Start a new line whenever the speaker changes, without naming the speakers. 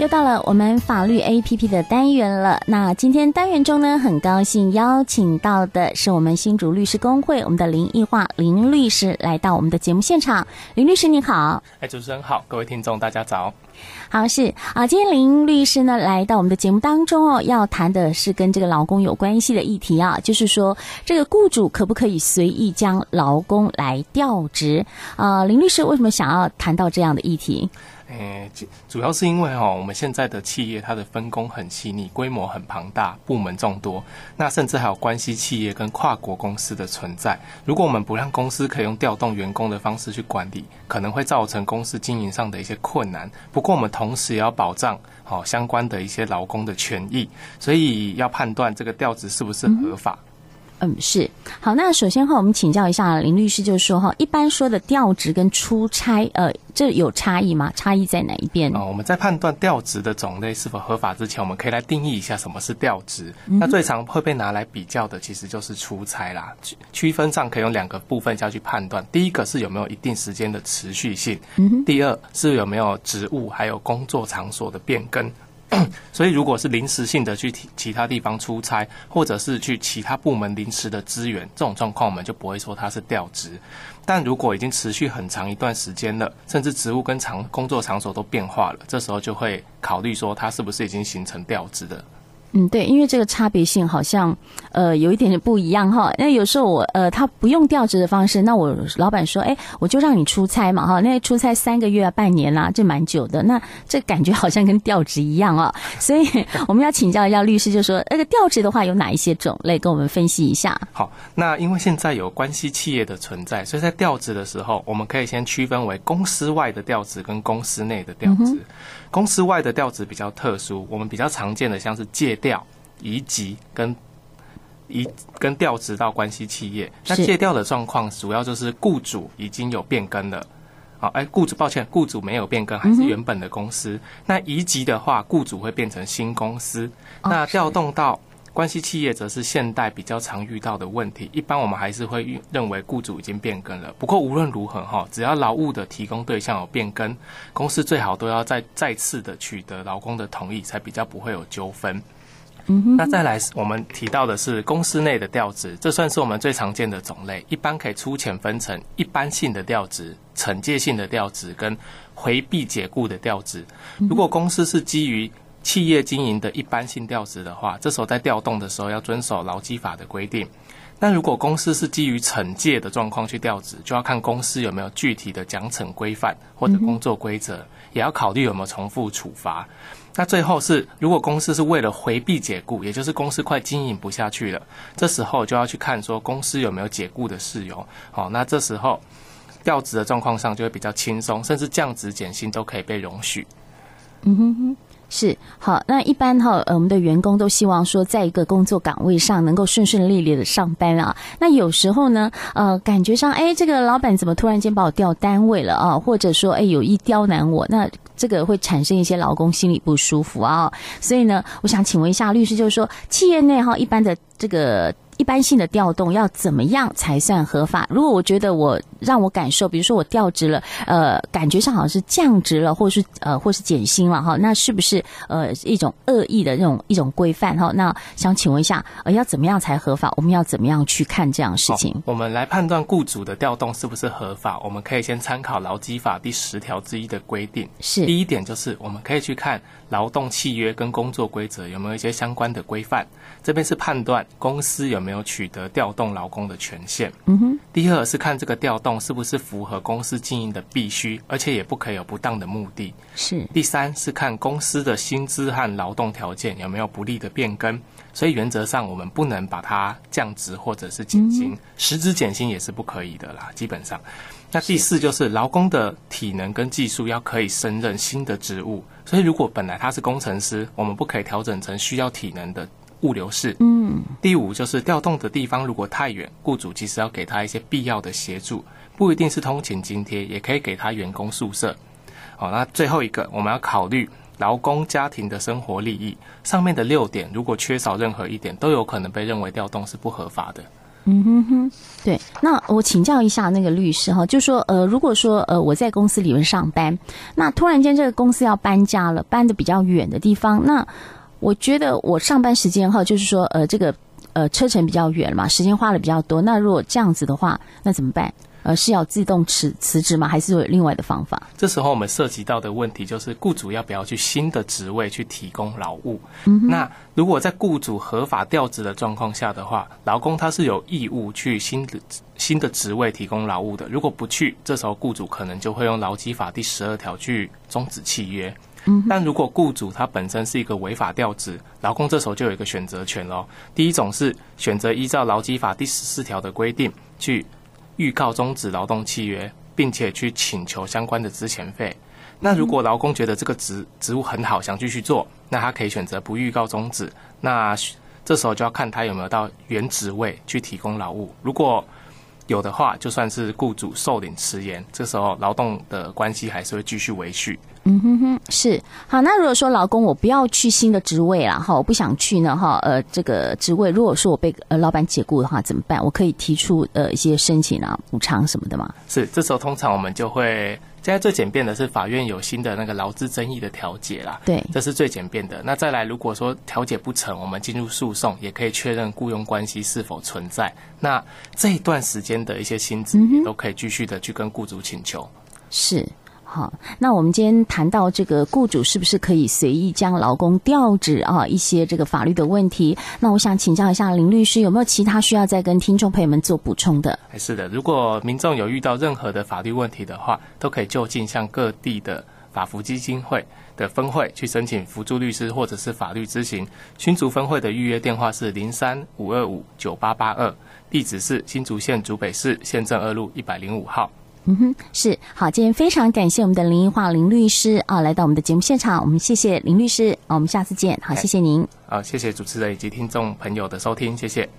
又到了我们法律 APP 的单元了。那今天单元中呢，很高兴邀请到的是我们新竹律师工会我们的林奕化林律师来到我们的节目现场。林律师你好，
哎，主持人好，各位听众大家早。
好，是啊，今天林律师呢来到我们的节目当中哦，要谈的是跟这个劳工有关系的议题啊，就是说这个雇主可不可以随意将劳工来调职啊？林律师为什么想要谈到这样的议题？
诶，主要是因为哦，我们现在的企业它的分工很细腻，规模很庞大，部门众多，那甚至还有关系企业跟跨国公司的存在。如果我们不让公司可以用调动员工的方式去管理，可能会造成公司经营上的一些困难。不过我们同时也要保障好相关的一些劳工的权益，所以要判断这个调职是不是合法。嗯，
是好。那首先哈，我们请教一下林律师，就是说哈，一般说的调职跟出差，呃，这有差异吗？差异在哪一边？
哦，我们在判断调职的种类是否合法之前，我们可以来定义一下什么是调职。嗯、那最常会被拿来比较的，其实就是出差啦。区分上可以用两个部分下去判断。第一个是有没有一定时间的持续性，嗯、第二是有没有职务还有工作场所的变更。所以，如果是临时性的去其他地方出差，或者是去其他部门临时的支援，这种状况我们就不会说它是调职。但如果已经持续很长一段时间了，甚至职务跟场工作场所都变化了，这时候就会考虑说它是不是已经形成调职的。
嗯，对，因为这个差别性好像呃有一点点不一样哈。那有时候我呃他不用调职的方式，那我老板说，哎，我就让你出差嘛哈。那出差三个月啊、半年啦、啊，这蛮久的。那这感觉好像跟调职一样哦。所以我们要请教一下律师，就说那个调职的话有哪一些种类，跟我们分析一下。
好，那因为现在有关系企业的存在，所以在调职的时候，我们可以先区分为公司外的调职跟公司内的调职。嗯公司外的调职比较特殊，我们比较常见的像是借调、移籍跟移跟调职到关系企业。那借调的状况主要就是雇主已经有变更了，好，哎，雇主抱歉，雇主没有变更，还是原本的公司。嗯、那移籍的话，雇主会变成新公司。哦、那调动到。关系企业则是现代比较常遇到的问题，一般我们还是会认为雇主已经变更了。不过无论如何哈，只要劳务的提供对象有变更，公司最好都要再再次的取得劳工的同意，才比较不会有纠纷。嗯。那再来，我们提到的是公司内的调职，这算是我们最常见的种类，一般可以粗浅分成一般性的调职、惩戒性的调职跟回避解雇的调职。如果公司是基于企业经营的一般性调职的话，这时候在调动的时候要遵守劳基法的规定。那如果公司是基于惩戒的状况去调职，就要看公司有没有具体的奖惩规范或者工作规则，也要考虑有没有重复处罚。那最后是，如果公司是为了回避解雇，也就是公司快经营不下去了，这时候就要去看说公司有没有解雇的事由。好，那这时候调职的状况上就会比较轻松，甚至降职减薪都可以被容许。
嗯哼哼。是好，那一般哈，我们的员工都希望说，在一个工作岗位上能够顺顺利利的上班啊。那有时候呢，呃，感觉上，哎，这个老板怎么突然间把我调单位了啊？或者说，哎，有意刁难我，那这个会产生一些劳工心里不舒服啊。所以呢，我想请问一下律师，就是说，企业内哈，一般的这个。一般性的调动要怎么样才算合法？如果我觉得我让我感受，比如说我调职了，呃，感觉上好像是降职了，或是呃，或是减薪了哈，那是不是呃一种恶意的那种一种规范哈？那想请问一下，呃，要怎么样才合法？我们要怎么样去看这样的事情？
我们来判断雇主的调动是不是合法，我们可以先参考劳基法第十条之一的规定。
是
第一点就是我们可以去看劳动契约跟工作规则有没有一些相关的规范。这边是判断公司有没有取得调动劳工的权限。嗯哼。第二是看这个调动是不是符合公司经营的必须，而且也不可以有不当的目的。
是。
第三是看公司的薪资和劳动条件有没有不利的变更。所以原则上我们不能把它降职或者是减薪，实质减薪也是不可以的啦。基本上，那第四就是劳工的体能跟技术要可以胜任新的职务。所以如果本来他是工程师，我们不可以调整成需要体能的。物流室。嗯，第五就是调动的地方如果太远，雇主其实要给他一些必要的协助，不一定是通勤津贴，也可以给他员工宿舍。好，那最后一个我们要考虑劳工家庭的生活利益。上面的六点如果缺少任何一点，都有可能被认为调动是不合法的。
嗯哼哼，对。那我请教一下那个律师哈，就说呃，如果说呃我在公司里面上班，那突然间这个公司要搬家了，搬的比较远的地方，那我觉得我上班时间哈，就是说呃这个呃车程比较远嘛，时间花的比较多，那如果这样子的话，那怎么办？呃，是要自动辞辞职吗？还是有另外的方法？
这时候我们涉及到的问题就是，雇主要不要去新的职位去提供劳务？嗯，那如果在雇主合法调职的状况下的话，劳工他是有义务去新的新的职位提供劳务的。如果不去，这时候雇主可能就会用劳基法第十二条去终止契约。但如果雇主他本身是一个违法调职，劳工这时候就有一个选择权喽。第一种是选择依照劳基法第十四条的规定去。预告终止劳动契约，并且去请求相关的资遣费。那如果劳工觉得这个职职务很好，想继续做，那他可以选择不预告终止。那这时候就要看他有没有到原职位去提供劳务。如果有的话，就算是雇主受领迟延，这时候劳动的关系还是会继续维续。
嗯哼哼，是好。那如果说老公我不要去新的职位啦，哈，我不想去呢，哈，呃，这个职位如果说我被呃老板解雇的话，怎么办？我可以提出呃一些申请啊，补偿什么的吗？
是，这时候通常我们就会。现在最简便的是法院有新的那个劳资争议的调解啦，
对，
这是最简便的。那再来，如果说调解不成，我们进入诉讼，也可以确认雇佣关系是否存在。那这一段时间的一些薪资也都可以继续的去跟雇主请求。
是。好，那我们今天谈到这个雇主是不是可以随意将劳工调职啊？一些这个法律的问题，那我想请教一下林律师，有没有其他需要再跟听众朋友们做补充的？
还是的，如果民众有遇到任何的法律问题的话，都可以就近向各地的法扶基金会的分会去申请辅助律师或者是法律咨询。新竹分会的预约电话是零三五二五九八八二，地址是新竹县竹北市县政二路一百零五号。
嗯哼，是。好，今天非常感谢我们的林一华林律师啊，来到我们的节目现场，我们谢谢林律师，我们下次见，好，谢谢您，
好，谢谢主持人以及听众朋友的收听，谢谢。